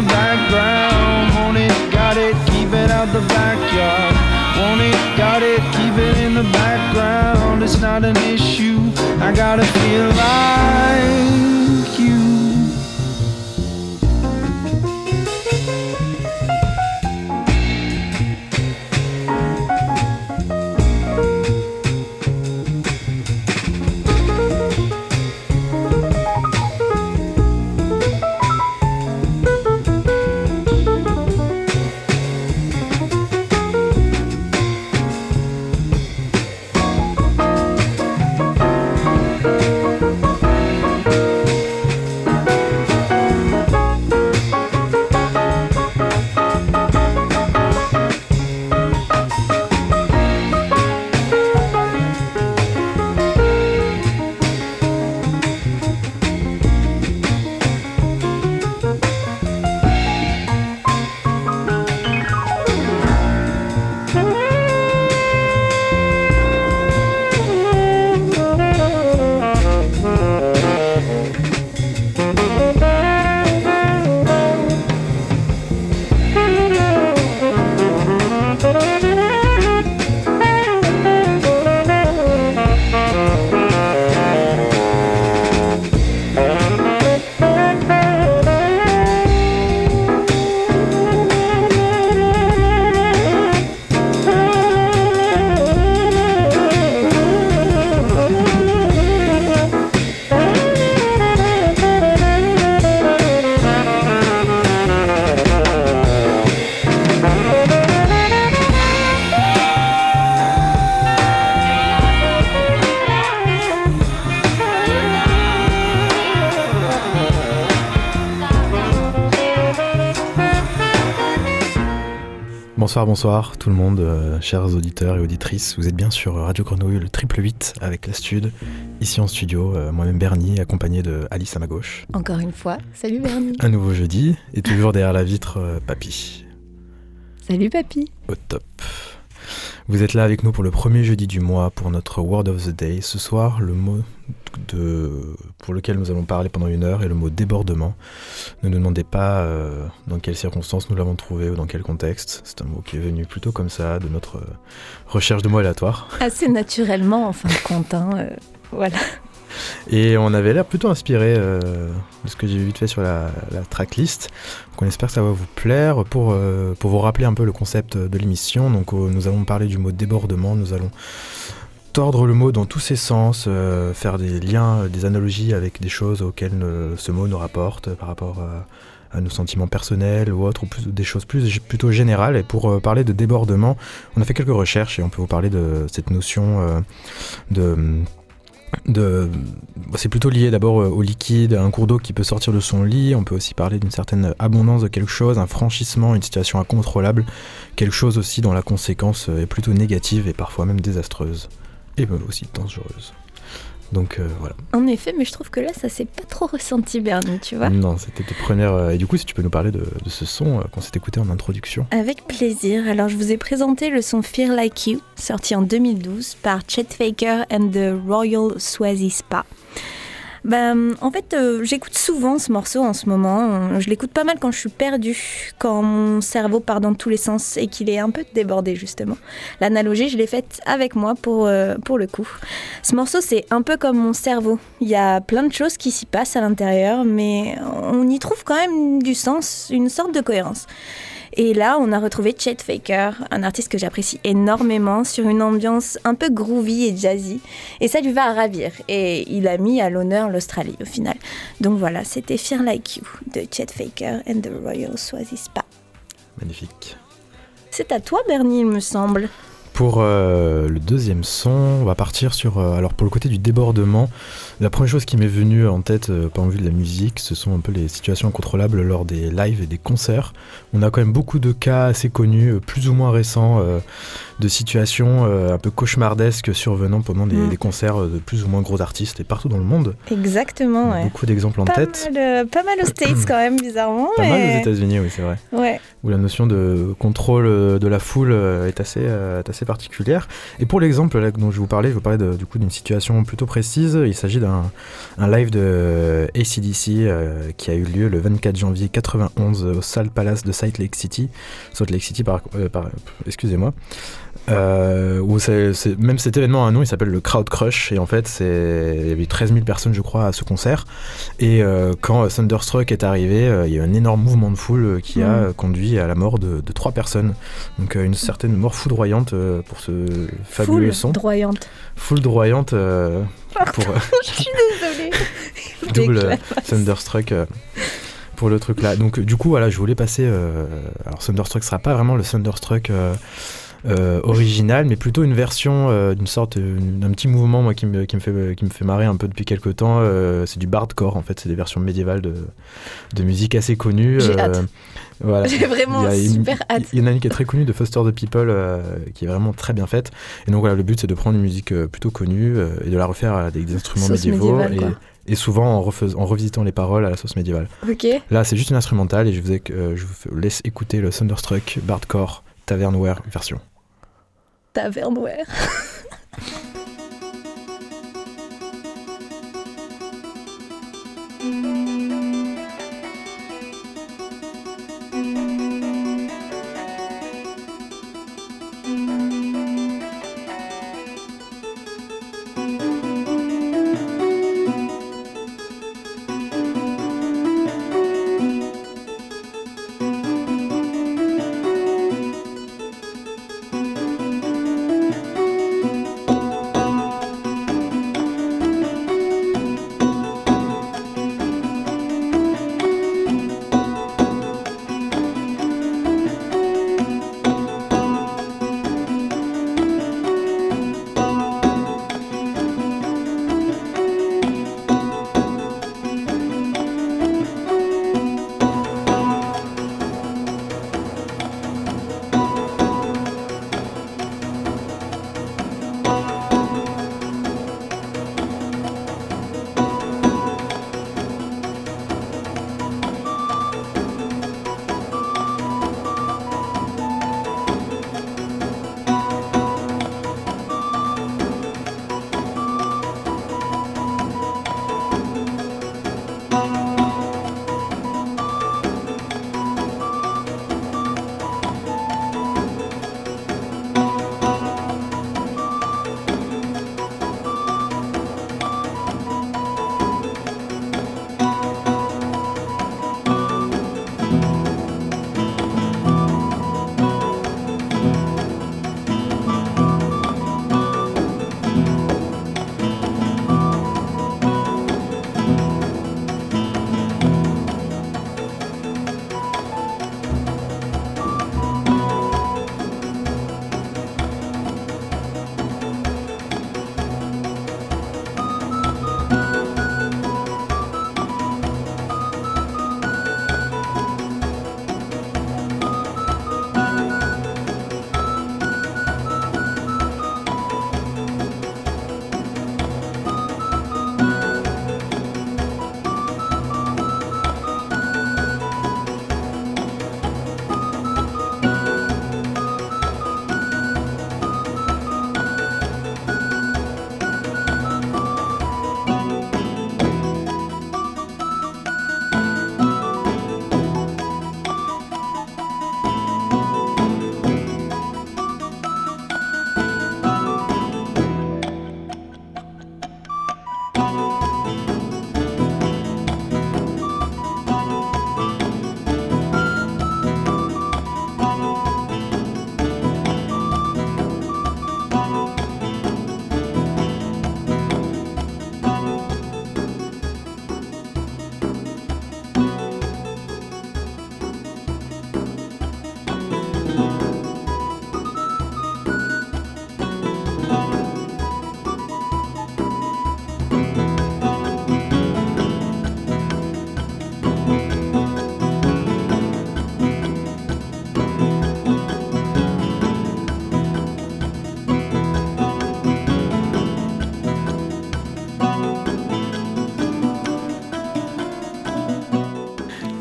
the background. Want it, got it, keep it out the backyard. Want it, got it, keep it in the background. It's not an issue. I gotta feel like Bonsoir, bonsoir tout le monde, euh, chers auditeurs et auditrices. Vous êtes bien sur Radio Grenouille, le triple 8 avec la Stud. Ici en studio, euh, moi-même Bernie, accompagné de Alice à ma gauche. Encore une fois, salut Bernie. Un nouveau jeudi, et toujours derrière la vitre, euh, Papy. Salut papy. Au top. Vous êtes là avec nous pour le premier jeudi du mois pour notre Word of the Day. Ce soir, le mot de, pour lequel nous allons parler pendant une heure est le mot débordement. Ne nous demandez pas euh, dans quelles circonstances nous l'avons trouvé ou dans quel contexte. C'est un mot qui est venu plutôt comme ça, de notre recherche de mots aléatoires. Assez naturellement en fin de compte. hein, euh, voilà. Et on avait l'air plutôt inspiré euh, de ce que j'ai vite fait sur la, tracklist. Donc on espère que ça va vous plaire. Pour, euh, pour vous rappeler un peu le concept de l'émission, donc euh, nous allons parler du mot débordement, nous allons tordre le mot dans tous ses sens, faire des liens, des analogies avec des choses auxquelles ce mot nous rapporte par rapport à, nos sentiments personnels ou autres, ou des choses plus plutôt générales. Et pour parler de débordement, on a fait quelques recherches et on peut vous parler de cette notion de c'est plutôt lié d'abord au liquide, à un cours d'eau qui peut sortir de son lit. On peut aussi parler d'une certaine abondance de quelque chose, un franchissement, une situation incontrôlable, quelque chose aussi dont la conséquence est plutôt négative et parfois même désastreuse, et aussi dangereuse. Donc euh, voilà. En effet, mais je trouve que là, ça s'est pas trop ressenti, Bernie, tu vois. Non, c'était tes premières. Euh, et du coup, si tu peux nous parler de, ce son euh, qu'on s'est écouté en introduction. Avec plaisir. Alors, je vous ai présenté le son Fear Like You, sorti en 2012 par Chet Faker and the Royal Swazi Spa. Ben, en fait, euh, j'écoute souvent ce morceau en ce moment. Je l'écoute pas mal quand je suis perdue, quand mon cerveau part dans tous les sens et qu'il est un peu débordé, justement. L'analogie, je l'ai faite avec moi pour, euh, pour le coup. Ce morceau, c'est un peu comme mon cerveau. Il y a plein de choses qui s'y passent à l'intérieur, mais on y trouve quand même du sens, une sorte de cohérence. Et là, on a retrouvé Chet Faker, un artiste que j'apprécie énormément, sur une ambiance un peu groovy et jazzy. Et ça lui va à ravir. Et il a mis à l'honneur l'Australie au final. Donc voilà, c'était Fear Like You de Chet Faker and the Royal Swazi Spa. Magnifique. C'est à toi, Bernie, il me semble. Pour euh, le deuxième son, on va partir sur. Euh, alors, pour le côté du débordement, la première chose qui m'est venue en tête, euh, par vue de la musique, ce sont un peu les situations incontrôlables lors des lives et des concerts. On a quand même beaucoup de cas assez connus, plus ou moins récents de situations euh, un peu cauchemardesques survenant pendant des, mm. concerts de plus ou moins gros artistes et partout dans le monde. Exactement, ouais. Beaucoup d'exemples en tête. Euh, pas mal aux States quand même, bizarrement. Pas mal aux États-Unis, oui, c'est vrai. Ouais. Où la notion de contrôle euh, de la foule est assez, assez particulière. Et pour l'exemple dont je vous parlais, je vous parlais d'une situation plutôt précise. Il s'agit d'un live de ACDC qui a eu lieu le 24 janvier 91 au Salt Palace de Salt Lake City. Salt Lake City, par, par excusez-moi. Euh, où même cet événement a un nom, il s'appelle le Crowd Crush, et en fait, il y avait 13 000 personnes, je crois, à ce concert. Et euh, quand Thunderstruck est arrivé, euh, il y a eu un énorme mouvement de foule qui a mm. conduit à la mort de, de trois personnes. Donc, une certaine mort foudroyante pour ce fabuleux son. Foudroyante. Foudroyante. pour, je suis désolée. double Thunderstruck pour le truc là. Donc du coup voilà, je voulais passer. alors Thunderstruck sera pas vraiment le Thunderstruck euh, original, mais plutôt une version euh, d'une sorte d'un petit mouvement moi qui me, qui me fait qui me fait marrer un peu depuis quelques temps. Euh, c'est du bardcore en fait, c'est des versions médiévales de, de musique assez connues. J'ai hâte. Voilà. J'ai vraiment super hâte. Il y en a une qui est très connue de Foster the People qui est vraiment très bien faite. Et donc voilà, le but c'est de prendre une musique plutôt connue et de la refaire avec des instruments médiévaux. et, souvent en, en, revisitant les paroles à la sauce médiévale. Ok. Là, c'est juste une instrumentale et je vous, je vous laisse écouter le Thunderstruck Bardcore Taverneware version Tavernware.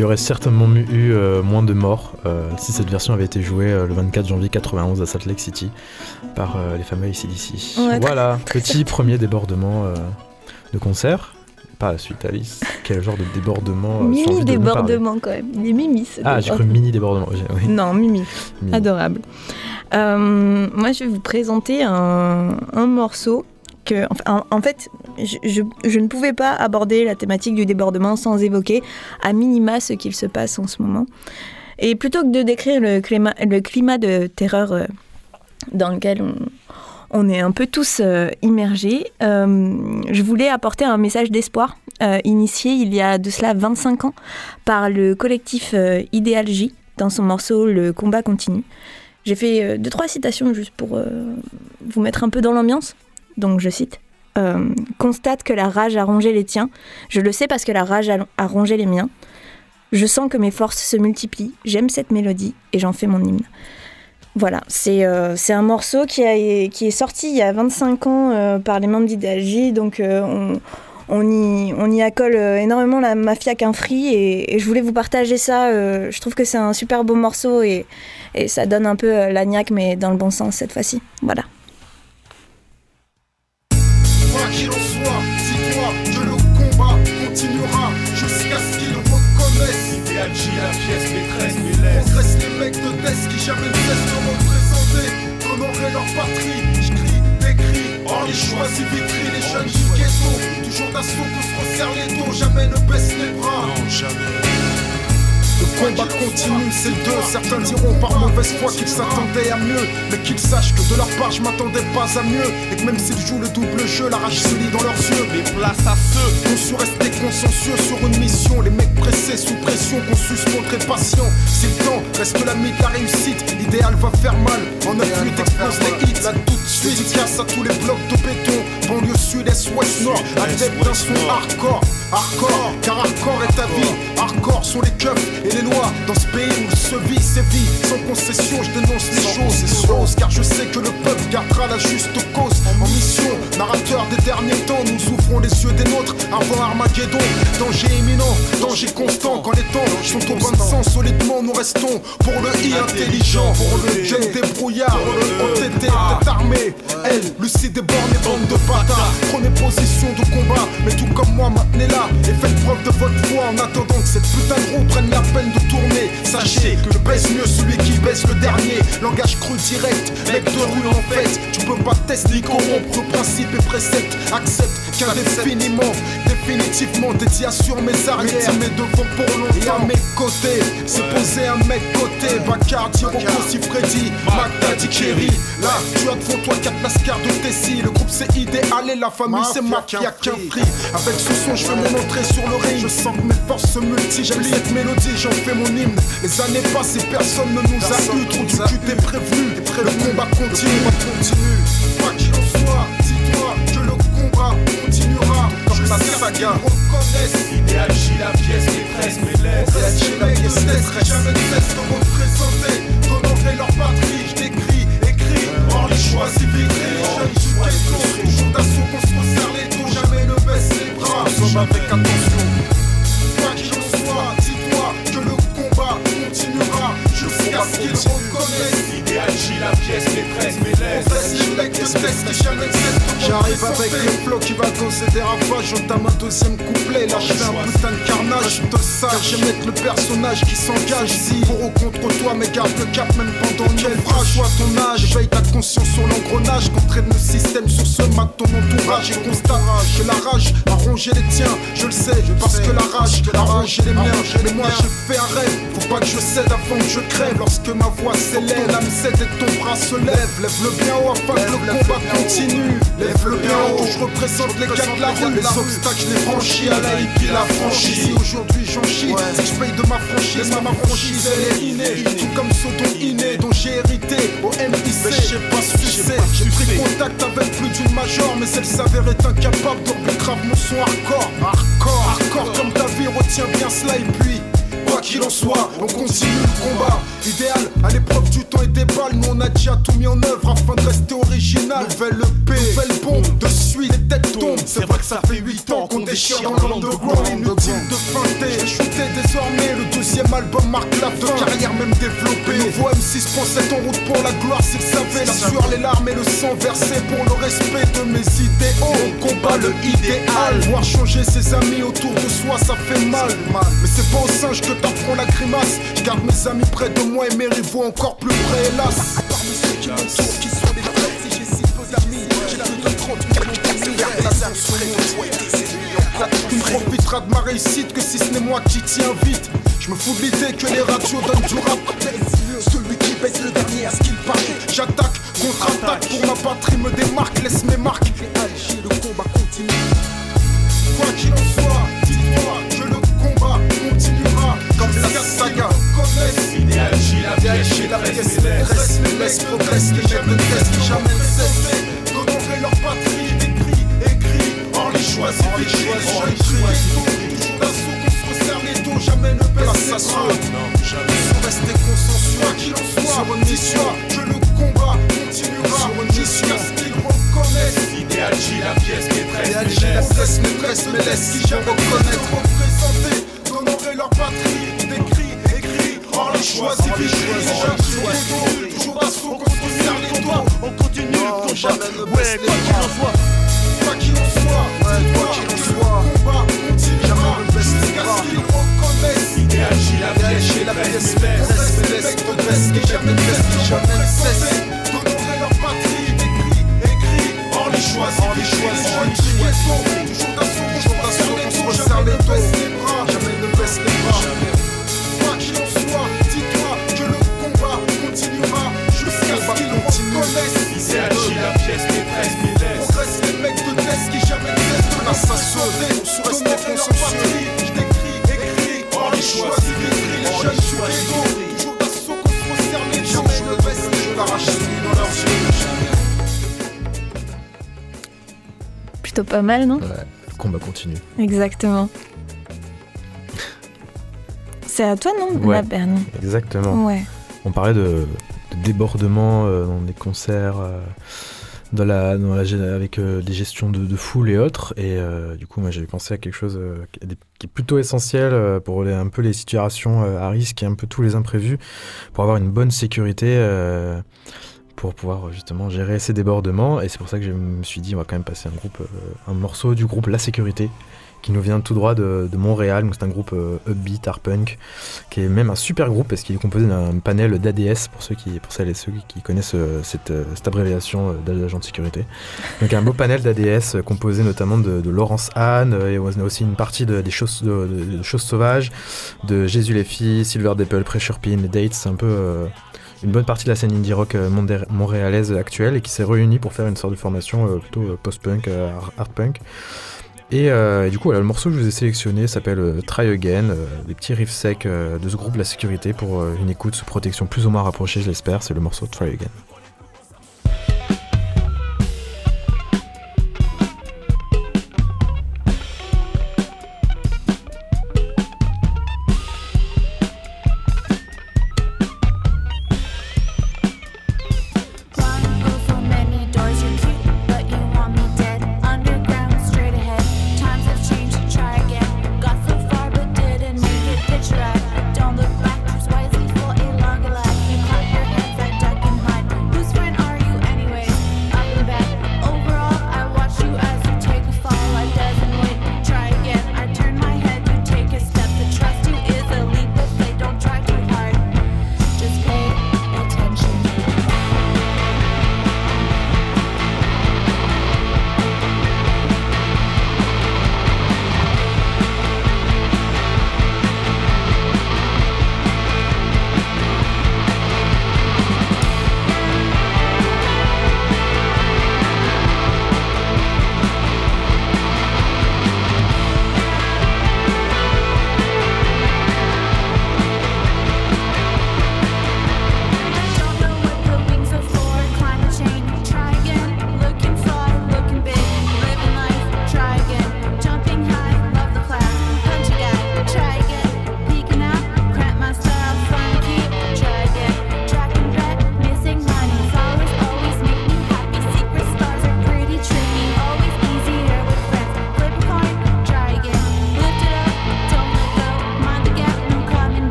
taverneware. y aurait certainement eu euh, moins de morts euh, si cette version avait été jouée euh, le 24 janvier 91 à Salt Lake City par les fameux ACDC. voilà, petit premier débordement de concert. Pas la suite, Alice. Quel genre de débordement Mini débordement quand même. Il est mimi ce Ah, j'ai cru mini débordement. Non, mimi. Adorable. moi, je vais vous présenter un, un morceau en, fait, je, ne pouvais pas aborder la thématique du débordement sans évoquer à minima ce qu'il se passe en ce moment. Et plutôt que de décrire le climat, de terreur euh, dans lequel on, est un peu tous euh, immergés, euh, je voulais apporter un message d'espoir initié il y a de cela 25 ans par le collectif Idéal J dans son morceau Le combat continue. J'ai fait deux, trois citations juste pour vous mettre un peu dans l'ambiance donc je cite, euh, constate que la rage a rongé les tiens. Je le sais parce que la rage a, rongé les miens. Je sens que mes forces se multiplient. J'aime cette mélodie et j'en fais mon hymne. Voilà, c'est euh, un morceau qui, a, qui est sorti il y a 25 ans euh, par les membres d'Idéalgie. Donc on, on, y, on y accole énormément la mafia qu'un free. Et, je voulais vous partager ça. je trouve que c'est un super beau morceau et, et ça donne un peu la niaque, mais dans le bon sens cette fois-ci. Voilà. Laisse. Progresse les mecs de test qui jamais ne cessent de représenter, d'honorer leur patrie. J'crie, décris, hors les choisis vitries, les jeunes du ghetto. Toujours d'assaut qu'on se resserre les dos, jamais ne baisse les bras. Non, jamais. Le combat continue, c'est deux. Certains diront par mauvaise foi qu'ils s'attendaient à mieux. Mais qu'ils sachent que de leur part, je m'attendais pas à mieux. Et que même s'ils jouent le double jeu, la rage se lit dans leurs yeux. Mais place à ceux qui ont su rester consensueux sur une mission. Les mecs pressés sous pression, qu'on su se montrer patient. Si le temps reste l'ami de la réussite, l'idéal va faire mal. En 9 minutes explose les hits. Là tout de suite, casse à tous les blocs de béton. Banlieue sud, est, ouest, nord. Adepte d'un son hardcore. Hardcore, car hardcore est ta vie. Hardcore sont les keufs et les lois. Dans ce pays où se vit, sévit, sans concession, je dénonce les choses. Car je sais que le peuple gardera la juste cause. En mission, narrateur des derniers temps, nous ouvrons les yeux des nôtres avant Armageddon. Danger imminent, danger constant. Quand les temps sont au bon sens, solidement nous restons pour le I intelligent, pour le jeune débrouillard, le OTT, tête armée. Elle, lucide des bornes et bande de Prenez position de combat, mais tout comme moi, maintenez-la. Et faites preuve de votre foi. En attendant que cette putain de roue prenne la peine de tourner. Sachez que je baisse mieux celui qui baisse le dernier. Langage cru direct, mec de rue en fait. Tu peux pas tester ni corrompre principe et précepte. Accepte qu'indéfiniment, définitivement dédié sur mes arrières. Mes devant pour longtemps. Et à mes côtés, c'est posé un mec côté. Bacardi, Rocco, Freddy, Magdadi, Kerry. Là, tu as devant toi quatre lascars de Tessie. Le groupe c'est idéal et la famille c'est mafia qu'un prix. Avec ce son, je fais mon entrée sur le ring. Je sens que mes forces se multiplient. cette mélodie, j'en fais mon hymne. Les années passent et personne ne nous a eu. Trop du t'es prévenu. Le combat continue, continue. Quoi qu'il en soit, dis-toi que le combat continuera. Comme la saga. Reconnaissent. Idéal, la pièce maîtresse, mais laisse. la pièce maîtresse. Jamais ne cesse de représenter. D'honorer leur patrie? Je décris, écris. Hors les choix civiques. Jeunes du ghetto. Toujours d'assaut qu'on se resserre les dos. Jamais ne baisse les bras. Nous avec attention. Jusqu'à la pièce maîtresse, mais laisse. J'arrive avec le flow qui va causer des ravages. J'entame un deuxième couplet. Là, je fais un putain de carnage. Je te sage, mettre le personnage qui s'engage ici. Pour ou contre toi, mais garde le cap même pendant le naufrage. Soit ton âge, veille ta conscience sur l'engrenage. Qu'entraîne le système sur ce mat ton entourage. Et constate que la rage a rongé les tiens. Je le sais, parce que la rage a rongé les miens. Mais moi, j'ai fait un rêve. Faut pas que je cède avant que je crève. Lorsque ma voix s'élève, l'âme et ton bras se lève. Lève le bien haut afin que le combat continue. Lève le bien haut, je représente les gars de la rue. Les obstacles, je les franchis à la hippie, la franchise. Si aujourd'hui j'en chie, c'est que je paye de ma franchise. Ma, ma franchise, elle est innée. Tout comme ce don inné dont j'ai hérité au MIC. Mais je sais pas sucer. J'ai pris contact avec plus d'une major, mais elle s'avère être incapable de grave mon son hardcore. Hardcore, hardcore comme ta vie, retiens bien cela et puis. Qu'il en soit, on continue le combat. Idéal, à l'épreuve du temps et des balles, nous on a déjà tout mis en œuvre afin de rester original. Nouvelle EP, nouvelle bombe, de suite les têtes tombent. C'est vrai que ça fait 8 ans qu'on déchire dans l'underground. Inutile de feinter, shooter désormais le Deuxième album marque la fin, carrière même développée. Nouveau M6 pensait en route pour la gloire s'il savait. La sueur, les larmes et le sang versé pour le respect de mes idéaux. On combat le idéal. Voir changer ses amis autour de soi, ça fait mal. Mais c'est pas au singe que la grimace. Je garde mes amis près de moi et mes rivaux encore plus près, hélas. Parmi ceux qui m'entourent, qui sont des vrais, si j'ai si peu d'amis, j'ai plus de 30 millions d'amis. La sur mon tu ne profiteras de ma réussite que si ce n'est moi qui t'y invite. Je me fous de l'idée que les radios donnent du rap. Celui qui baisse le dernier à ce qu'il paraît. J'attaque, contre-attaque pour ma patrie, me démarque, laisse mes marques. le combat continue. Quoi qu'il en soit, saga connaissent. Idéal, la pièce, la pièce, laisse, laisse, progresse, les jamais ne cessent, qui jamais ne cessent. D'honorer leur patrie, écrit, écrit, hors les choix, les choix, les choix. Toujours d'assaut qu'on se resserre les dos, jamais ne baisse les bras. Jamais sans rester consensuel. Quoi qu'il en soit, sur une mission, que le combat continuera. Sur une mission, reconnaissent. Idéal, la pièce, maîtresse, Idéal, la pièce, maîtresse, mais laisse qui jamais reconnaître. Représenter, d'honorer leur patrie, les choix, les choix, Toujours d'assaut qu'on se resserre les doigts. On continue le combat. Ouais, quoi qu'il en soit. Quoi qu'il en soit, quoi qu'il en soit, le combat continuera. Jusqu'à ce qu'ils reconnaissent. Idéal, la pièce, la pièce, mais laisse progresse, qui jamais ne qui jamais ne cesse. Pas mal, non Ouais, le combat continue. Exactement. C'est à toi, non Ouais. La Bernie. Exactement. Ouais. On parlait de, de débordement euh, dans des concerts, euh, dans la, dans la gé- avec euh, des gestions de, de foule et autres. Et euh, du coup, moi, j'avais pensé à quelque chose euh, qui est- qui est plutôt essentiel euh, pour les- un peu les situations euh, à risque et un peu tous les imprévus, pour avoir une bonne sécurité. euh, pour pouvoir euh, justement gérer ces débordements et c'est pour ça que je me suis dit on va quand même passer un groupe euh, un morceau du groupe La Sécurité qui nous vient tout droit de, de Montréal donc c'est un groupe euh, upbeat punk qui est même un super groupe parce qu'il est composé d'un panel d'ADS pour ceux qui pour celles et ceux qui connaissent euh, cette, cette abréviation d'agent de sécurité. Donc un beau panel d'ADS composé notamment de, Laurence Anne et on a aussi une partie de, des choses de, choses sauvages, de Jésus les filles, Silver Dapple, Pressure Pin, Dates, un peu une bonne partie de la scène indie rock euh, montréalaise actuelle et qui s'est réunie pour faire une sorte de formation euh, plutôt euh, post-punk, art punk. Et, du coup, le morceau que je vous ai sélectionné s'appelle Try Again, des petits riffs secs de ce groupe La Sécurité pour une écoute sous protection plus ou moins rapprochée, je l'espère. C'est le morceau Try Again.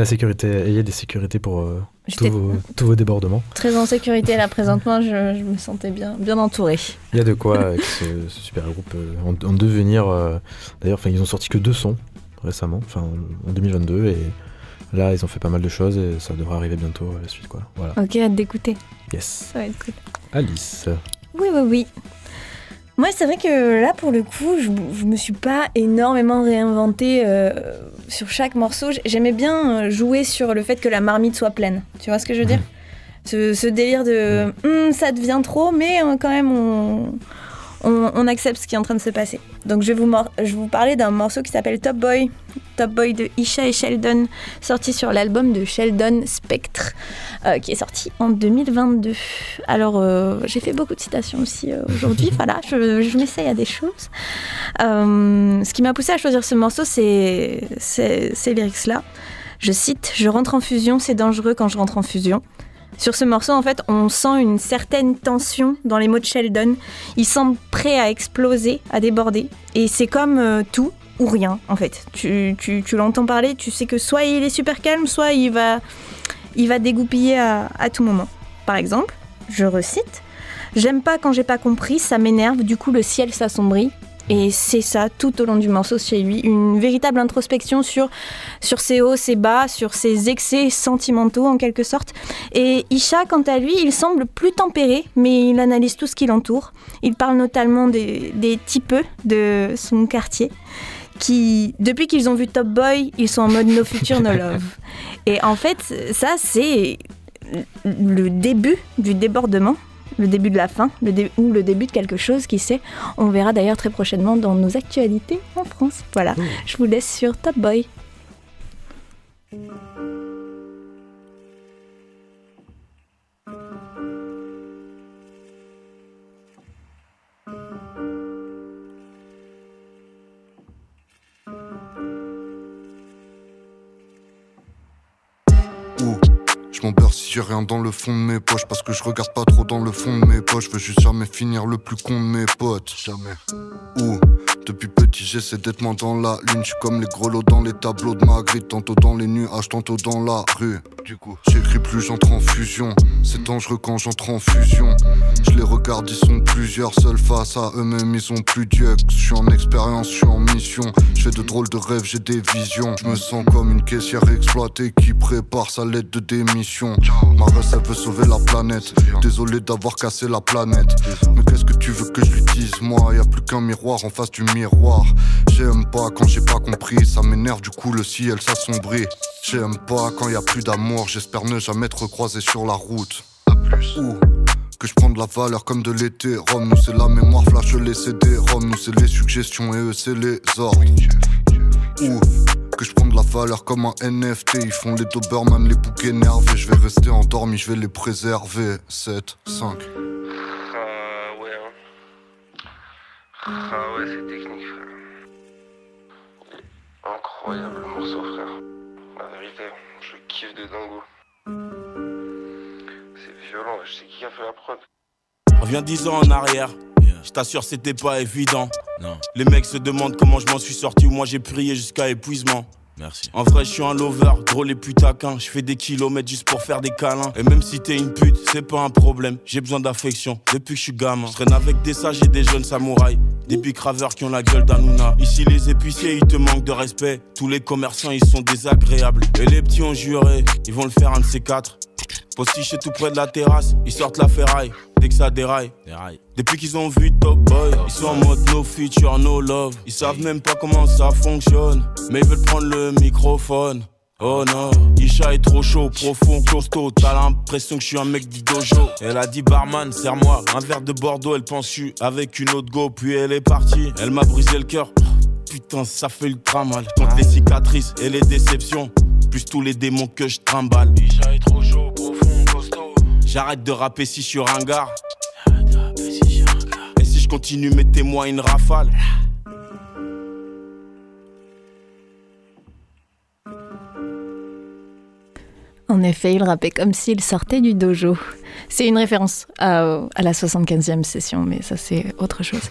La sécurité. Ayez des sécurités pour euh, tous, vos, tous vos débordements. très en sécurité là présentement, je, je me sentais bien, bien entourée. Il y a de quoi avec ce, ce super groupe euh, en, en devenir. euh, D'ailleurs, enfin, ils ont sorti que deux sons récemment, enfin en 2022, et là, ils ont fait pas mal de choses et ça devrait arriver bientôt à la suite, quoi. Voilà. Ok, hâte d'écouter. Yes. Ça va être cool. Alice. Oui, oui, oui. Moi, c'est vrai que là, pour le coup, je, je me suis pas énormément réinventée euh, sur chaque morceau. J'aimais bien euh, jouer sur le fait que la marmite soit pleine. Tu vois ce que je veux dire? Ce, ce délire de Hum, ça devient trop, mais euh, quand même, on, on, on accepte ce qui est en train de se passer. Donc, je vais vous, je parler d'un morceau qui s'appelle Top Boy. Top Boy de Isha et Sheldon, sorti sur l'album de Sheldon Spectre, euh, qui est sorti en 2022. Alors, euh, j'ai fait beaucoup de citations aussi euh, aujourd'hui. voilà, je, je m'essaye à des choses. Ce qui m'a poussé à choisir ce morceau, c'est c'est- ces lyrics-là. Je cite Je rentre en fusion, c'est dangereux quand je rentre en fusion. Sur ce morceau, en fait, on sent une certaine tension dans les mots de Sheldon. Il semble prêt à exploser, à déborder. Et c'est comme euh, tout ou rien, en fait. Tu, l'entends parler, tu sais que soit il est super calme, soit il va, il dégoupiller à, à tout moment. Par exemple, je recite J'aime pas quand j'ai pas compris, ça m'énerve, du coup le ciel s'assombrit. Et c'est ça tout au long du morceau chez lui, une véritable introspection sur, sur ses hauts, ses bas, sur ses excès sentimentaux en quelque sorte. Et Isha, quant à lui, il semble plus tempéré, mais il analyse tout ce qui l'entoure. Il parle notamment des, des typeux de son quartier, qui, depuis qu'ils ont vu Top Boy, ils sont en mode no future, no love. Et en fait, ça, c'est le début du débordement, le début de la fin, le dé- ou le début de quelque chose, qui sait. On verra d'ailleurs très prochainement dans nos actualités en France. Voilà, je vous laisse sur Top Boy. Je m'en beurre si j'ai rien dans le fond de mes poches. Parce que je regarde pas trop dans le fond de mes poches. Je veux juste jamais finir le plus con de mes potes. Jamais. Ouh, depuis petit j'essaie d'être moins dans la lune. Je suis comme les grelots dans les tableaux de Magritte Tantôt dans les nuages, tantôt dans la rue. Du coup, j'écris plus, j'entre en fusion. C'est dangereux quand j'entre en fusion. Je les regarde, ils sont plusieurs Seuls face à eux-mêmes, ils ont plus d'yeux Je suis en expérience, je suis en mission. Je fais de drôles de rêves, j'ai des visions. Je me sens comme une caissière exploitée Qui prépare sa lettre de démission Ma race, elle veut sauver la planète. Désolé d'avoir cassé la planète. Mais qu'est-ce que tu veux que je lui dise Moi, y a plus qu'un miroir en face du miroir. J'aime pas quand j'ai pas compris. Ça m'énerve, du coup le ciel s'assombrit. J'aime pas quand y a plus d'amour. J'espère ne jamais être croisé sur la route. Ouh. Que je prends de la valeur comme de l'été. Rome, nous c'est la mémoire, flash les CD Rome, nous c'est les suggestions et eux c'est les ordres. Ouh. Que je prends de la valeur comme un NFT Ils font les Doberman, les boucs énervés Je vais rester endormi, je vais les préserver 7, 5 Ah ouais. hein. Ah ouais, c'est technique, frère. Incroyable le morceau, frère. La vérité, je kiffe de dingo. C'est violent, je sais qui a fait la prod. Reviens 10 ans en arrière. Je t'assure, c'était pas évident. Les mecs se demandent comment je m'en suis sorti ou moi j'ai prié jusqu'à épuisement. Merci. En vrai, je suis un lover, drôle et plus taquin. Je fais des kilomètres juste pour faire des câlins. Et même si t'es une pute, c'est pas un problème. J'ai besoin d'affection depuis que je suis gamin. Je traîne avec des sages et des jeunes samouraïs. Des big raveurs qui ont la gueule d'Anouna. Ici, les épiciers, ils te manquent de respect. Tous les commerçants, ils sont désagréables. Et les petits ont juré, ils vont le faire un de ces quatre. Postiche tout près de la terrasse, ils sortent la ferraille. Dès que ça déraille. Depuis qu'ils ont vu Top Boy, ils sont en mode no feature, no love. Ils savent même pas comment ça fonctionne, mais ils veulent prendre le microphone. Oh non, Isha est trop chaud, profond, costaud. T'as l'impression que je suis un mec du dojo. Elle a dit barman, serre-moi un verre de Bordeaux. Elle pense je avec une autre go, puis elle est partie. Elle m'a brisé le cœur. Putain, ça fait ultra mal. Contre les cicatrices et les déceptions, plus tous les démons que je trimballe. Isha est trop chaud, profond. J'arrête de rapper si je suis ringard. Et si je continue, mettez-moi une rafale. En effet, il rappait comme s'il sortait du dojo. C'est une référence à, à la 75e session, mais ça c'est autre chose.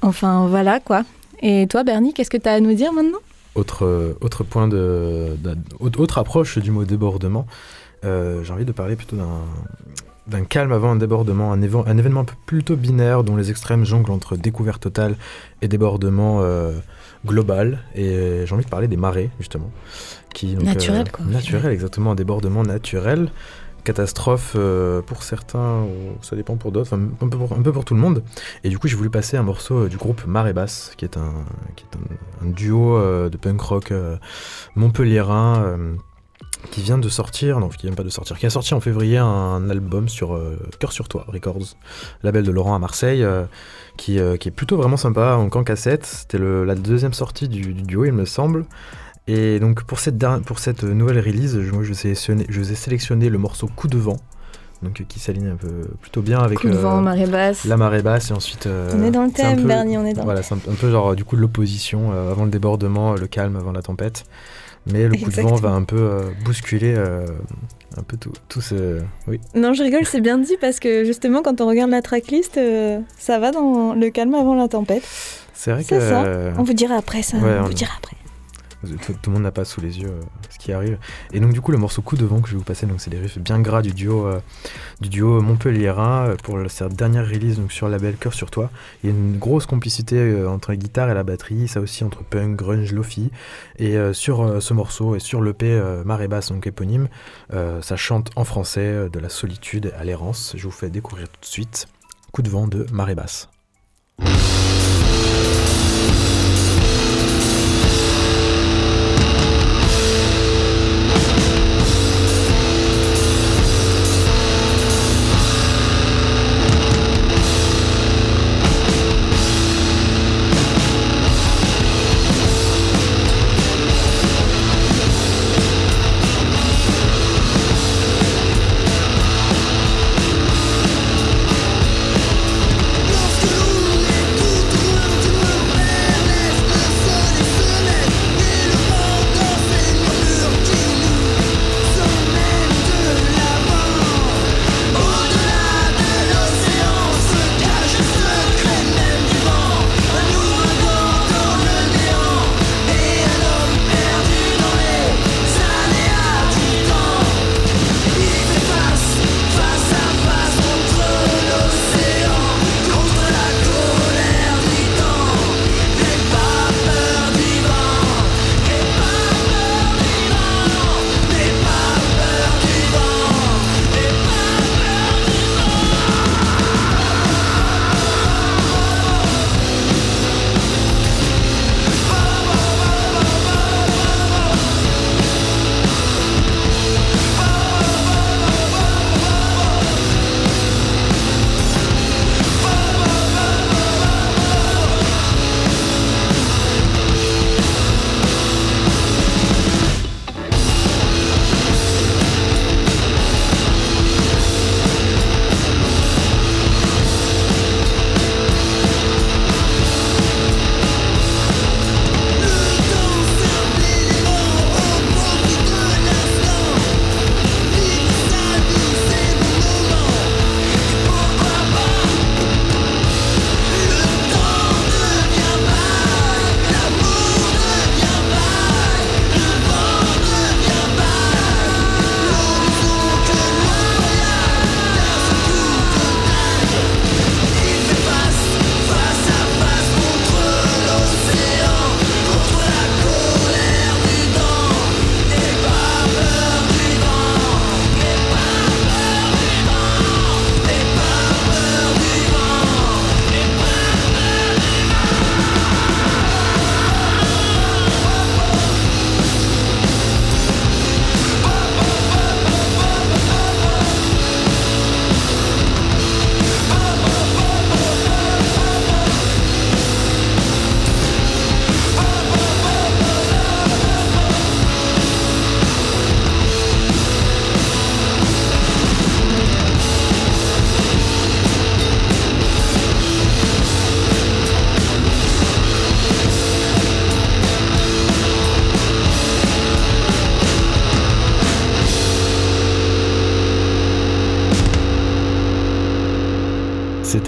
Enfin voilà quoi. Et toi Bernie, qu'est-ce que tu as à nous dire maintenant? Autre, euh, autre point de, autre autre approche du mot débordement, euh, j'ai envie de parler plutôt d'un, calme avant un débordement, un, événement plutôt binaire dont les extrêmes jonglent entre découverte totale et débordement euh, global. Et j'ai envie de parler des marées, justement. Qui, donc, Naturel, quoi, Naturel, exactement, un débordement naturel. Catastrophe euh, pour certains, ça dépend pour d'autres, enfin, un peu pour, un peu pour tout le monde. Et du coup, j'ai voulu passer un morceau euh, du groupe Marée Basse, qui est un, qui est un, duo euh, de punk rock euh, montpelliérain euh, qui vient de sortir, non, qui vient pas de sortir, qui a sorti en février un album sur euh, Cœur sur Toi Records, label de Laurent à Marseille, euh, qui, euh, qui est plutôt vraiment sympa, en cassette. C'était la deuxième sortie du, du duo, il me semble. Et donc pour cette, dernière- pour cette nouvelle release, je, moi, je, vous ai sélectionné, je vous ai sélectionné le morceau Coup de vent, donc euh, qui s'aligne un peu plutôt bien avec Coup de vent, marée basse. la marée basse et ensuite. On est dans le thème, peu- Bernie, on est dans Voilà, c'est un, un peu genre du coup de l'opposition avant le débordement, le calme avant la tempête. Mais le coup de vent va un peu euh, bousculer euh, un peu tout, tout ce. Oui. Non, je rigole, c'est bien dit parce que justement, quand on regarde la tracklist, euh, ça va dans le calme avant la tempête. C'est vrai que. C'est ça. On vous dira après ça. Ouais, on on- vous dira après. Tout, le monde n'a pas sous les yeux euh, ce qui arrive. Et donc du coup le morceau Coup de vent que je vais vous passer, donc c'est des riffs bien gras du duo euh, du duo Montpelliérain euh, pour sa dernière release donc sur le label Cœur sur toi. Il y a une grosse complicité euh, entre la guitare et la batterie, ça aussi entre punk, grunge, lofi. Et sur ce morceau et sur l'EP Marée basse donc éponyme, ça chante en français de la solitude à l'errance. Je vous fais découvrir tout de suite Coup de vent de Marée basse.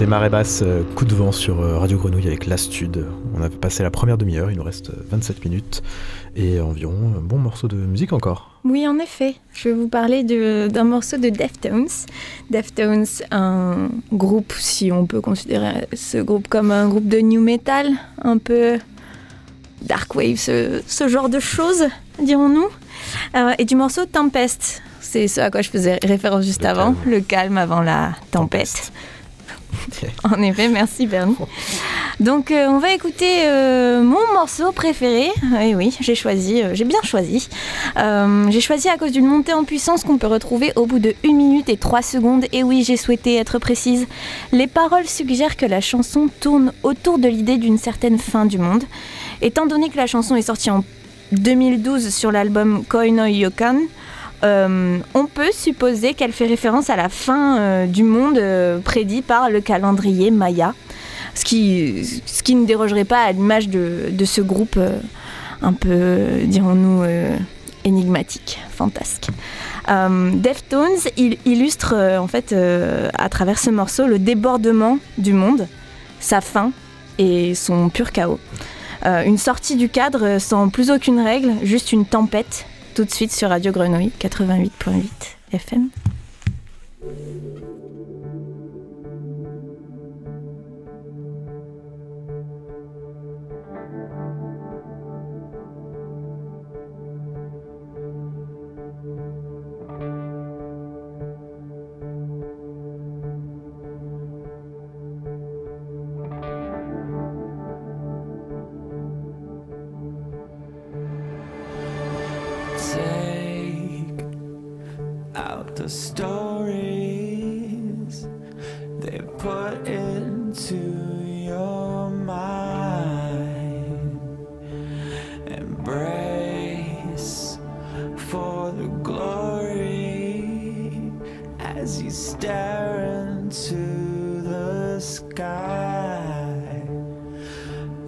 C'était marée basse, euh, coup de vent sur euh, Radio Grenouille avec l'Astude. On a passé la première demi-heure, il nous reste 27 minutes et environ un bon morceau de musique encore. Oui, en effet. Je vais vous parler d'un morceau de Deftones. Deftones, un groupe, si on peut considérer ce groupe comme un groupe de new metal, un peu dark wave, ce, ce genre de choses, dirons-nous. Euh, et du morceau Tempest. C'est ce à quoi je faisais référence juste Le avant, calme. le calme avant la tempête. En effet, merci Bernie. Donc euh, on va écouter euh, mon morceau préféré. Et oui, j'ai choisi, euh, j'ai bien choisi. J'ai choisi à cause d'une montée en puissance qu'on peut retrouver au bout de 1 minute et 3 secondes. Et oui, j'ai souhaité être précise. Les paroles suggèrent que la chanson tourne autour de l'idée d'une certaine fin du monde. Étant donné que la chanson est sortie en 2012 sur l'album Koinoi Yokan, euh, on peut supposer qu'elle fait référence à la fin euh, du monde euh, prédit par le calendrier Maya, ce qui, ce qui ne dérogerait pas à l'image de, ce groupe un peu, dirons-nous, énigmatique, fantasque. Deftones il illustre en fait à travers ce morceau le débordement du monde, sa fin et son pur chaos. Une sortie du cadre sans plus aucune règle, juste une tempête tout de suite sur Radio Grenouille 88.8 FM. Sky.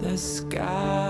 The sky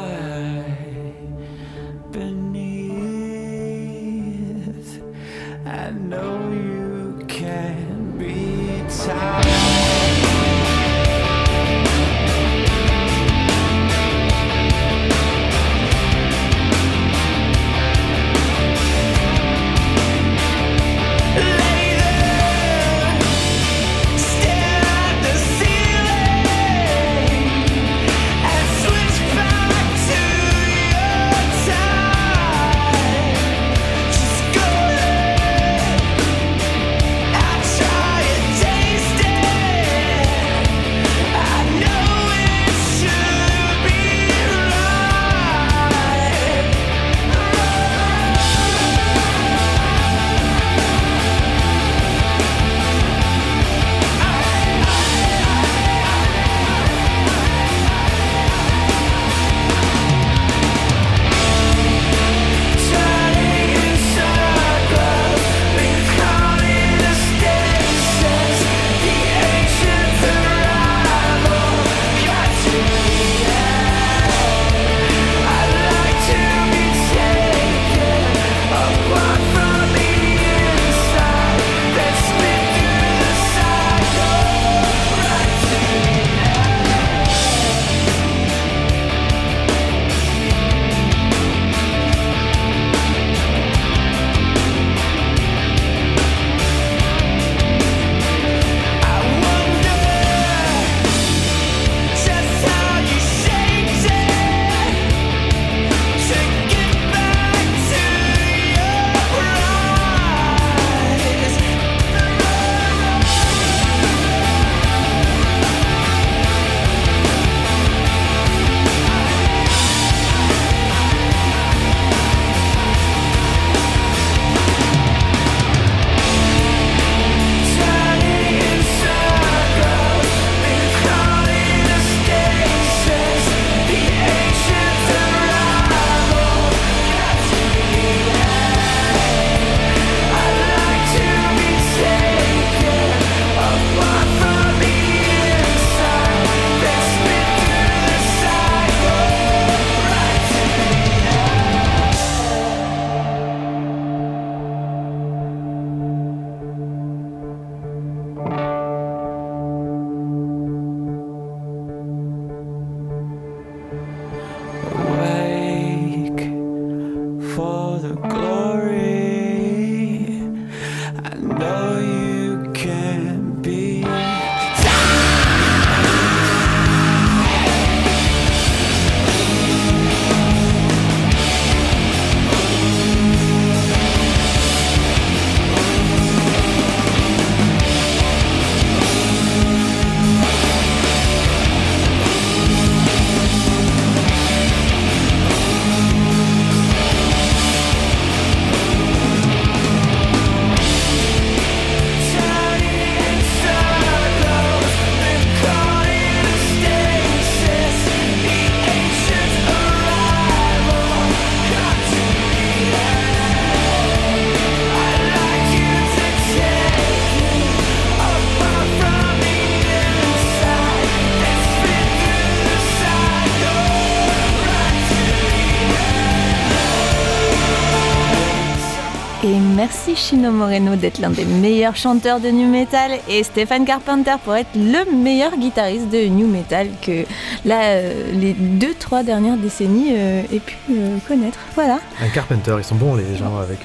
Merci Chino Moreno d'être l'un des meilleurs chanteurs de new metal et Stéphane Carpenter pour être le meilleur guitariste de new metal que là, euh, les deux, trois dernières décennies euh, aient pu euh, connaître. Voilà. Un Carpenter, ils sont bons les gens avec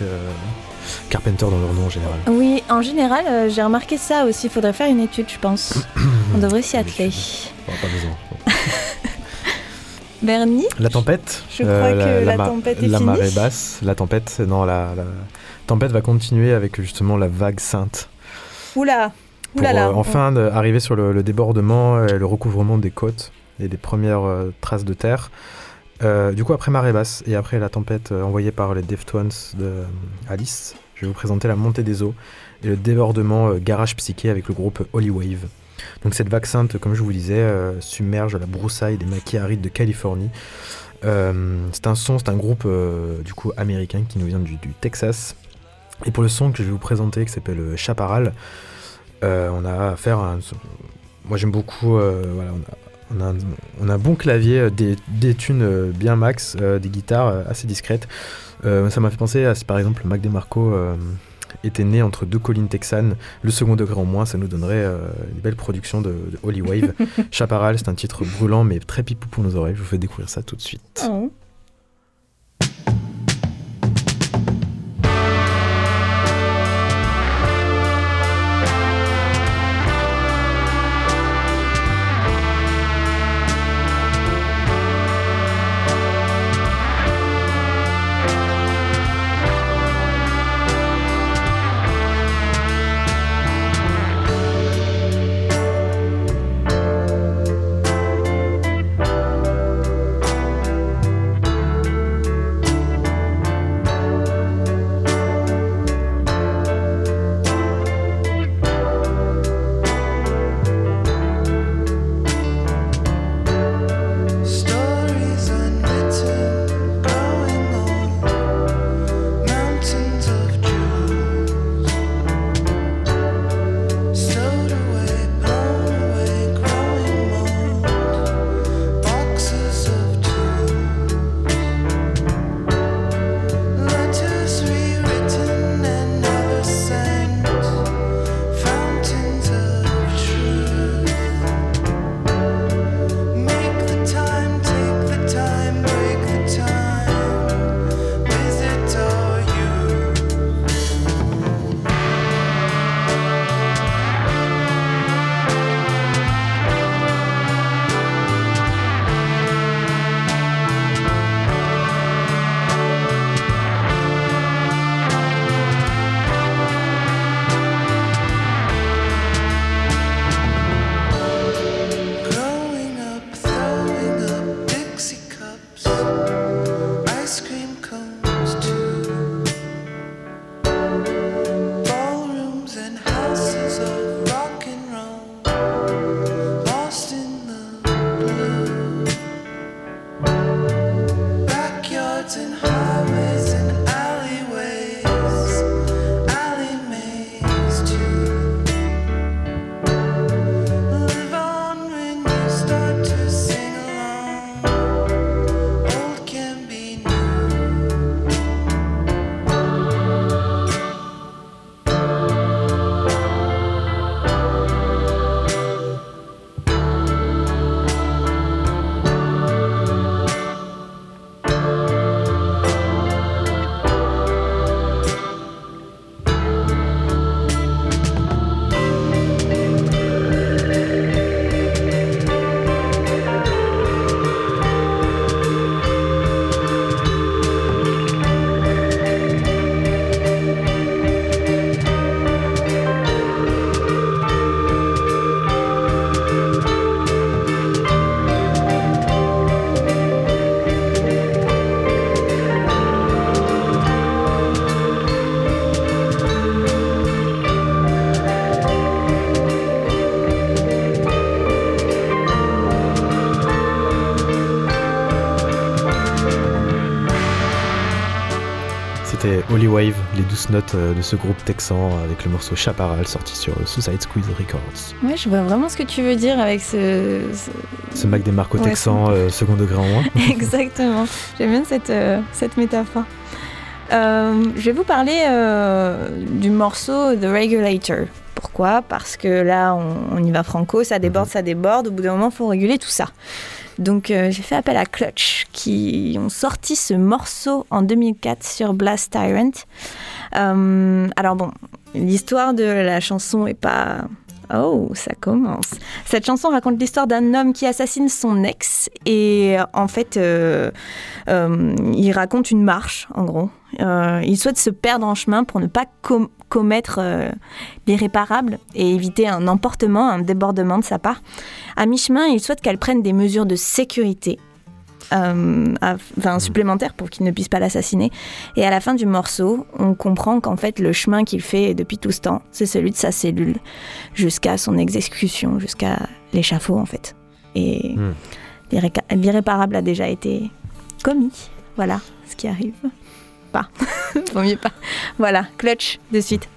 Carpenter dans leur nom en général. Oui, en général, euh, j'ai remarqué ça aussi. Il faudrait faire une étude, je pense. On devrait s'y atteler. Bon, pas besoin. Bernie? La tempête. Je crois que la tempête est La finie. marée basse. La tempête, non, la tempête va continuer avec justement la vague sainte. Oula Pour Oulala euh, enfin arriver sur le, le débordement et le recouvrement des côtes et des premières euh, traces de terre. Euh, du coup, après marée basse et après la tempête envoyée par les Deftones de Alice, je vais vous présenter la montée des eaux et le débordement garage psyché avec le groupe Holy Wave. Donc cette vague sainte, comme je vous disais, submerge la broussaille des maquis arides de Californie. C'est un son, c'est un groupe du coup américain qui nous vient du, du Texas. Et pour le son que je vais vous présenter, qui s'appelle euh, Chaparral, euh, on a affaire à un Moi j'aime beaucoup. euh, voilà, on, a, on, a un, on a un bon clavier, des, des tunes bien max, euh, des guitares assez discrètes. Ça m'a fait penser à si par exemple Mac DeMarco était né entre deux collines texanes, le second degré en moins, ça nous donnerait une belle production de, de Holy Wave. Chaparral, c'est un titre brûlant mais très pipou pour nos oreilles. Je vous fais découvrir ça tout de suite. Oh. Notes euh, de ce groupe texan avec le morceau Chaparral sorti sur Suicide Squeeze Records. Ouais, je vois vraiment ce que tu veux dire avec ce. ce- Ce Mac DeMarco Ouais, texan, euh, second degré en moins. Exactement. J'aime bien cette, euh, cette métaphore. Euh, je vais vous parler euh, du morceau The Regulator. Pourquoi? Parce que là, on, on y va franco, ça déborde, ça déborde. Au bout d'un moment, il faut réguler tout ça. Donc, euh, j'ai fait appel à Clutch, qui ont sorti ce morceau en 2004 sur Blast Tyrant. Euh, alors bon, l'histoire de la chanson est pas... Oh, ça commence. Cette chanson raconte l'histoire d'un homme qui assassine son ex et en fait, euh, euh, il raconte une marche, en gros. Il souhaite se perdre en chemin pour ne pas com- commettre l'irréparable et éviter un emportement, un débordement de sa part. À mi-chemin, il souhaite qu'elle prenne des mesures de sécurité euh, à- enfin, supplémentaires pour qu'il ne puisse pas l'assassiner. Et à la fin du morceau, on comprend qu'en fait, le chemin qu'il fait depuis tout ce temps, c'est celui de sa cellule jusqu'à son exécution, jusqu'à l'échafaud en fait. Et l'irréca- l'irréparable a déjà été commis. Voilà ce qui arrive. Pas. Vaut mieux pas. Voilà, clutch de suite.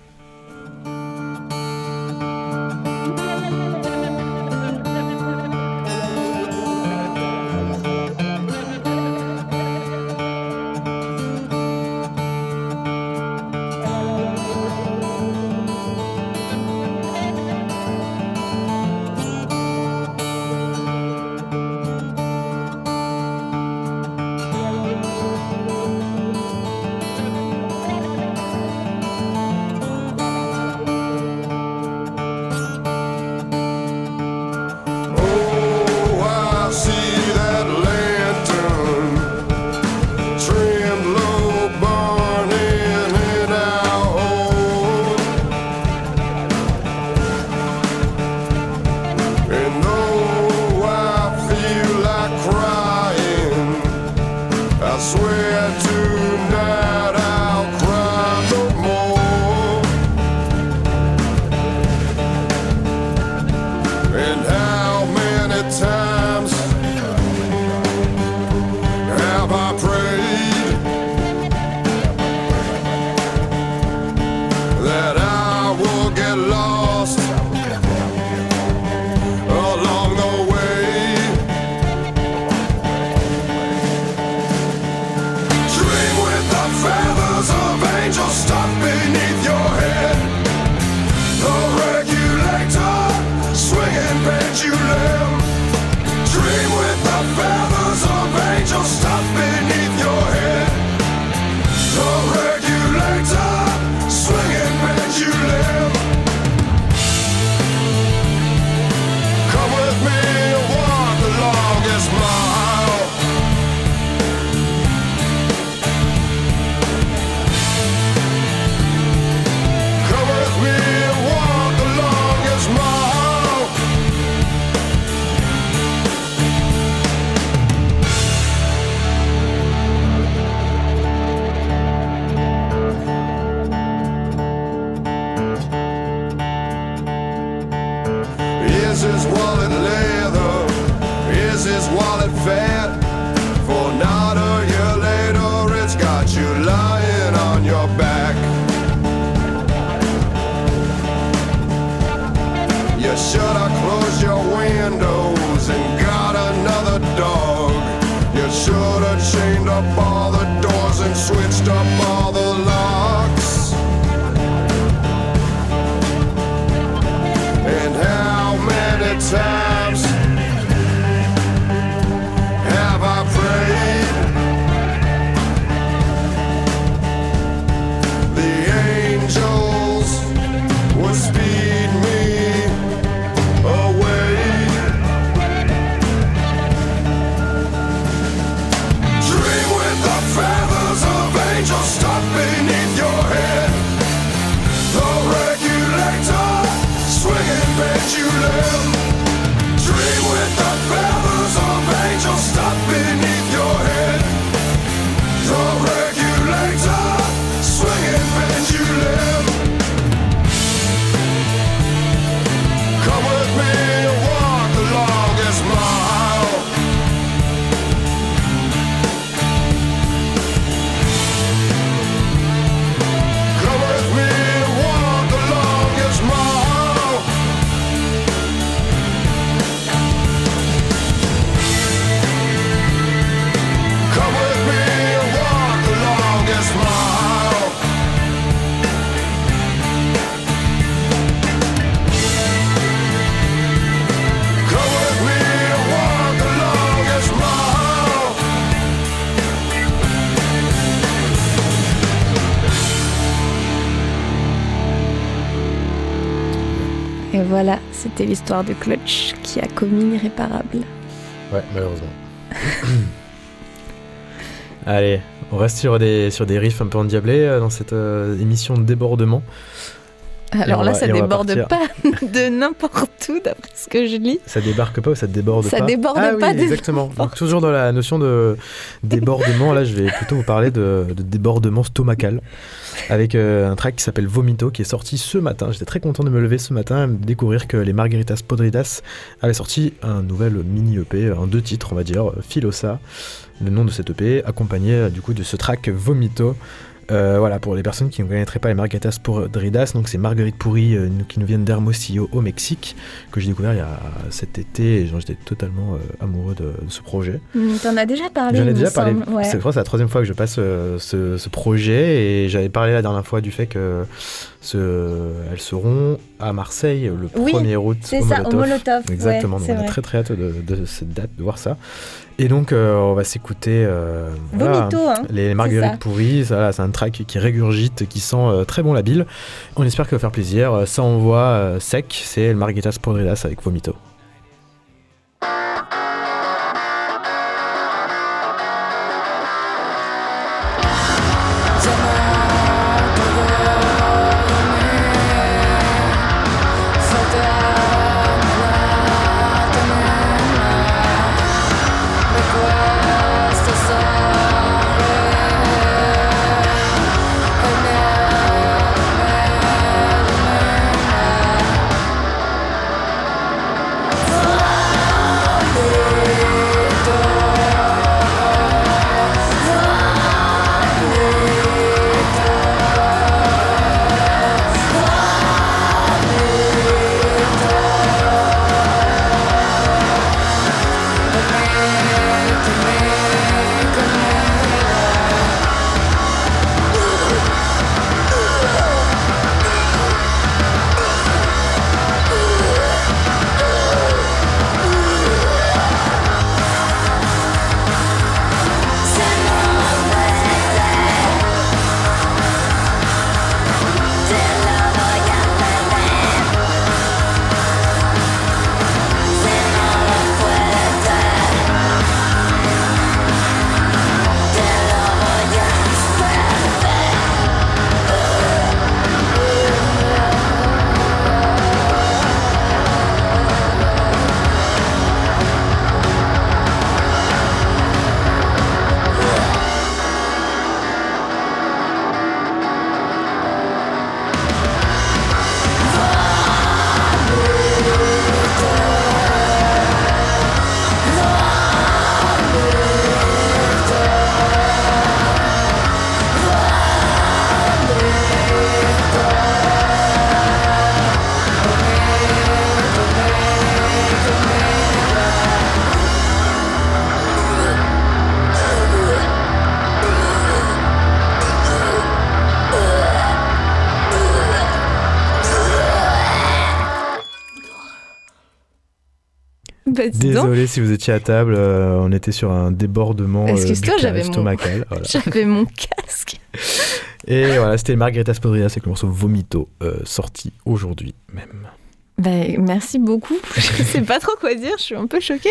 C'était l'histoire de Clutch qui a commis l'irréparable. Ouais, malheureusement. Allez, on reste sur des, sur des riffs un peu endiablés euh, dans cette euh, émission de débordement. Alors là, va- ça déborde pas de n'importe où, d'après ce que je lis. Ça débarque pas ou ça déborde Ça pas déborde ah, pas oui, de exactement. Donc, toujours dans la notion de débordement, là je vais plutôt vous parler de, de débordement stomacal avec euh, un track qui s'appelle Vomito qui est sorti ce matin. J'étais très content de me lever ce matin et de découvrir que les Margaritas Podridas avaient sorti un nouvel mini EP, en deux titres on va dire, Philosa, le nom de cet EP, accompagné euh, du coup de ce track Vomito. Euh, voilà, pour les personnes qui ne connaîtraient pas les Margaritas donc c'est marguerites pourries euh, qui nous viennent d'Hermosillo au Mexique, que j'ai découvert il y a cet été et j'étais totalement euh, amoureux de, de ce projet. Hmm, T'en as déjà parlé, J'en ai déjà parlé. Ouais. c'est la troisième fois que je passe euh, ce, ce projet et j'avais parlé la dernière fois du fait que ce, elles seront à Marseille le Oui, 1er août c'est ça, Molotov. au Molotov, ouais, Exactement, donc on a très très hâte de, de cette date, de voir ça. Et donc euh, on va s'écouter euh, voilà, hein, les marguerites pourries, c'est un track qui régurgite, qui sent euh, très bon la bile. On espère que va faire plaisir. Ça envoie euh, sec, c'est le Margaritas Podridas avec Vomito. Bah, donc. Désolé si vous étiez à table, euh, on était sur un débordement euh, Excuse-toi, buccal, j'avais mon- stomacal. voilà. J'avais mon casque. Et voilà, c'était Margaritas Podridas avec le morceau Vomito, euh, sorti aujourd'hui même. Bah, merci beaucoup. Je sais pas trop quoi dire, je suis un peu choquée.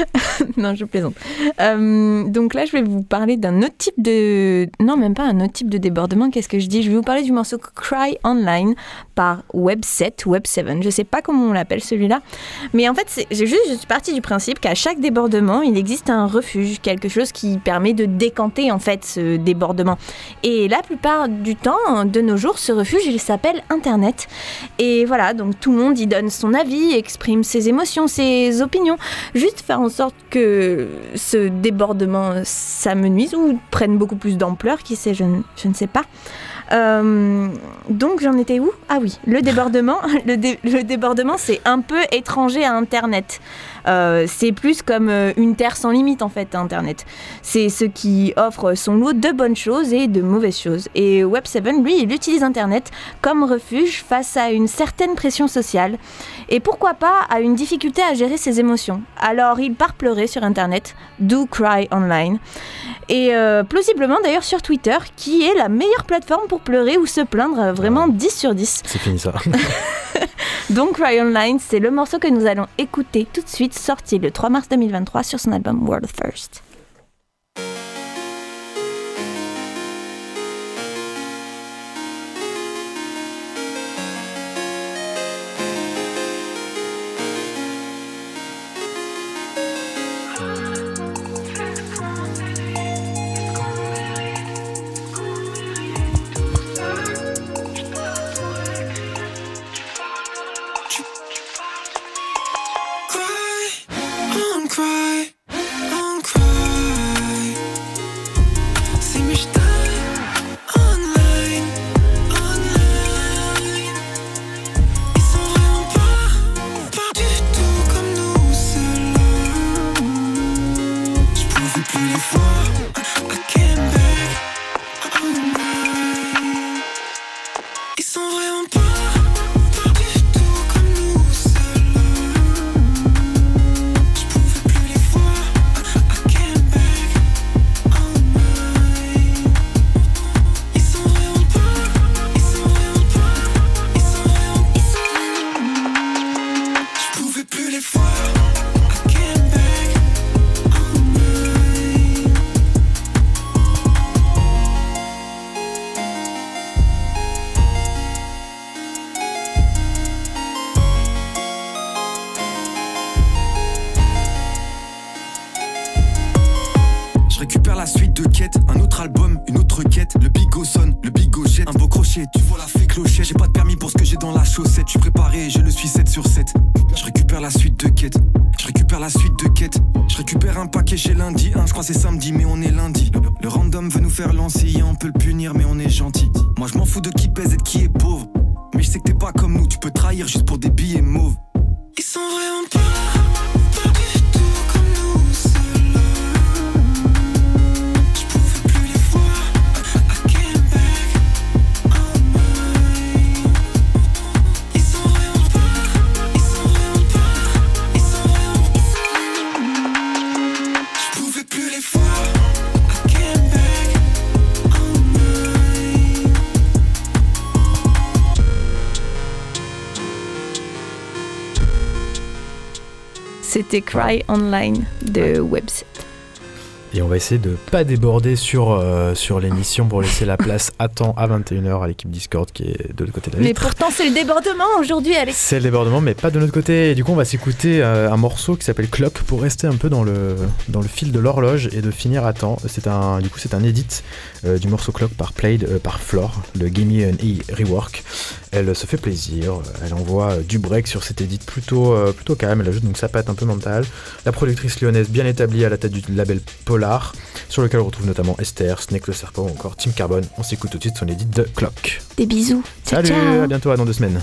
non, je plaisante. Euh, donc là, je vais vous parler d'un autre type de... Non, même pas un autre type de débordement. Qu'est-ce que je dis? Je vais vous parler du morceau Cry Online par Web7, Web7. Je sais pas comment on l'appelle celui-là. Mais en fait, c'est- j'ai juste, je suis partie du principe qu'à chaque débordement, il existe un refuge, quelque chose qui permet de décanter en fait ce débordement. Et la plupart du temps, de nos jours, ce refuge, il s'appelle Internet. Et voilà, donc tout le monde donne son avis, exprime ses émotions, ses opinions. Juste faire en sorte que ce débordement s'amenuise ou prenne beaucoup plus d'ampleur, qui sait, je ne sais pas. Euh, donc j'en étais où? Ah oui, le débordement. Le, dé- le débordement, c'est un peu étranger à Internet. Euh, c'est plus comme euh, une terre sans limite en fait, Internet. C'est ce qui offre son lot de bonnes choses et de mauvaises choses. Et Web7, lui, il utilise Internet comme refuge face à une certaine pression sociale. Et pourquoi pas à une difficulté à gérer ses émotions. Alors il part pleurer sur Internet, do cry online. Et plausiblement d'ailleurs sur Twitter, qui est la meilleure plateforme pour pleurer ou se plaindre, euh, vraiment 10 sur 10. C'est fini ça. Donc Cry Online, c'est le morceau que nous allons écouter tout de suite, sorti le 3 mars 2023 sur son album World First. Chez lundi, un je crois c'est samedi, mais on est lundi. Cry Online de Webset. Et on va essayer de pas déborder sur, euh, sur l'émission pour laisser la place à temps à 21h à l'équipe Discord qui est de l'autre côté de la Mais vitre. pourtant, c'est le débordement aujourd'hui, Alex. C'est le débordement, mais pas de notre côté. Et du coup, on va s'écouter euh, un morceau qui s'appelle Clock pour rester un peu dans le, dans le fil de l'horloge et de finir à temps. C'est un, du coup, c'est un edit euh, du morceau Clock par Played euh, par Flore, le Gimme an E rework. Elle se fait plaisir, elle envoie du break sur cet edit plutôt, plutôt calme. Elle ajoute donc sa patte un peu mentale. La productrice lyonnaise bien établie à la tête du label Polar, sur lequel on retrouve notamment Esther, Snake le Serpent ou encore Team Carbone. On s'écoute tout de suite son edit de Clock. Des bisous. Ciao, Salut, ciao. à bientôt, à dans deux semaines.